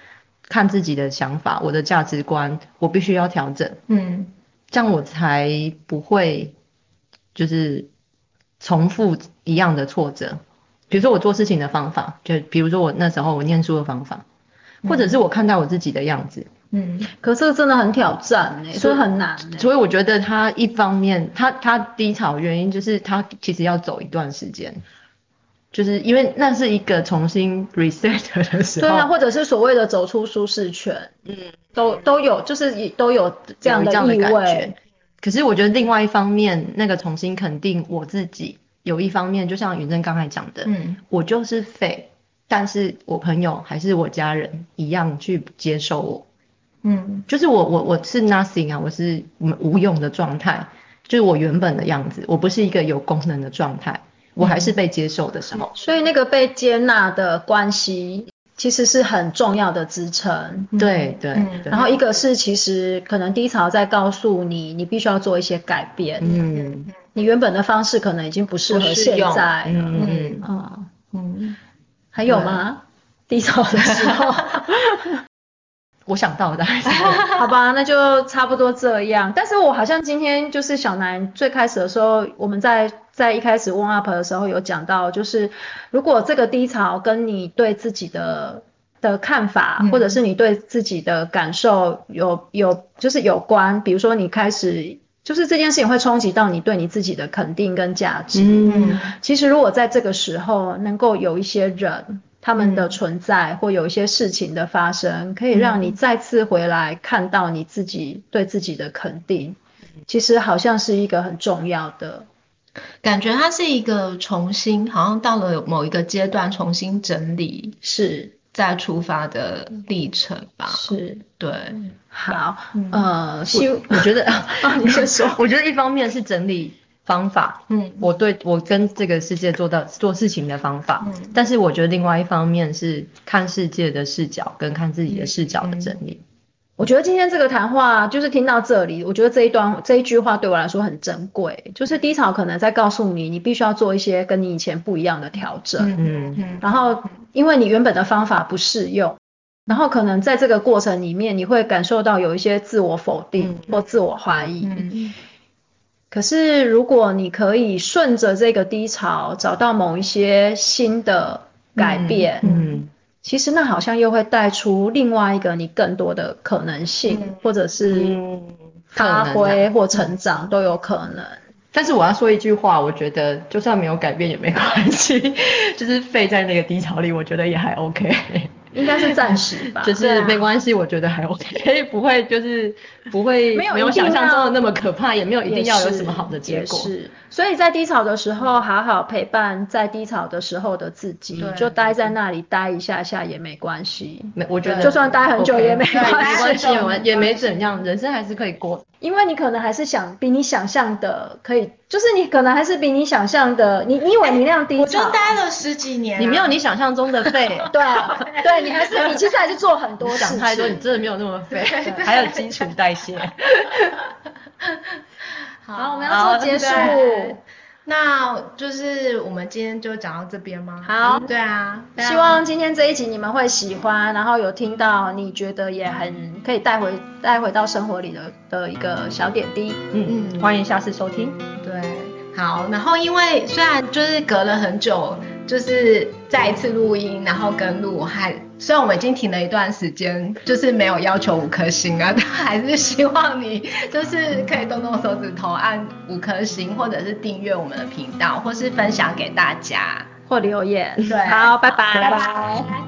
看自己的想法，我的价值观，我必须要调整，嗯，这样我才不会就是重复一样的挫折。比如说我做事情的方法，就比如说我那时候我念书的方法，或者是我看待我自己的样子，嗯，可这个真的很挑战哎，所以很难。所以我觉得他一方面，他他低潮原因就是他其实要走一段时间。就是因为那是一个重新 reset 的时候，对啊，或者是所谓的走出舒适圈，嗯，都都有，就是都有这样的意味。可是我觉得另外一方面，那个重新肯定我自己，有一方面就像云珍刚才讲的，嗯，我就是废，但是我朋友还是我家人一样去接受我，嗯，就是我我我是 nothing 啊，我是无用的状态，就是我原本的样子，我不是一个有功能的状态。我还是被接受的时候，所以那个被接纳的关系其实是很重要的支撑。对对。然后一个是其实可能低潮在告诉你，你必须要做一些改变。嗯。你原本的方式可能已经不适合现在。嗯嗯嗯。还有吗？低潮的时候。*laughs* 我想到的，*laughs* 好吧，那就差不多这样。但是我好像今天就是小南最开始的时候，我们在在一开始 warm up 的时候有讲到，就是如果这个低潮跟你对自己的的看法，或者是你对自己的感受有有就是有关，比如说你开始就是这件事情会冲击到你对你自己的肯定跟价值。嗯，其实如果在这个时候能够有一些人。他们的存在或有一些事情的发生，可以让你再次回来看到你自己对自己的肯定，其实好像是一个很重要的感觉。它是一个重新，好像到了某一个阶段重新整理，是再出发的历程吧？是，对。好，呃，*laughs* 我觉得，啊你先说。*laughs* 我觉得一方面是整理。方法，嗯，我对我跟这个世界做到做事情的方法，嗯，但是我觉得另外一方面是看世界的视角跟看自己的视角的整理。我觉得今天这个谈话就是听到这里，我觉得这一段这一句话对我来说很珍贵，就是低潮可能在告诉你，你必须要做一些跟你以前不一样的调整，嗯嗯，然后因为你原本的方法不适用，然后可能在这个过程里面你会感受到有一些自我否定或自我怀疑，嗯。可是，如果你可以顺着这个低潮找到某一些新的改变，嗯，其实那好像又会带出另外一个你更多的可能性，或者是发挥或成长都有可能。但是我要说一句话，我觉得就算没有改变也没关系，*laughs* 就是废在那个低潮里，我觉得也还 OK。应该是暂时吧，就是没关系，我觉得还 OK，不会就是 *laughs* 不会没有想象中的那么可怕，也没有一定要有什么好的结果。是，所以在低潮的时候，好好陪伴在低潮的时候的自己，就待在那里待一下下也没关系。没，我觉得就算待很久也没关系，也没怎样，人生还是可以过。因为你可能还是想比你想象的可以，就是你可能还是比你想象的，你你以为你那样低潮，我就待了十几年，你没有你想象中的废，*laughs* 对对，你还是你其实还是做很多，想太多，你真的没有那么废，*laughs* 还有基础代谢。好，我们要做结束。那就是我们今天就讲到这边吗？好，对啊，希望今天这一集你们会喜欢，然后有听到你觉得也很可以带回带回到生活里的的一个小点滴。嗯嗯，欢迎下次收听。对，好，然后因为虽然就是隔了很久。就是再一次录音，然后跟录，还虽然我们已经停了一段时间，就是没有要求五颗星啊，但还是希望你就是可以动动手指头按五颗星，或者是订阅我们的频道，或是分享给大家，或留言。对，好，拜拜，拜拜。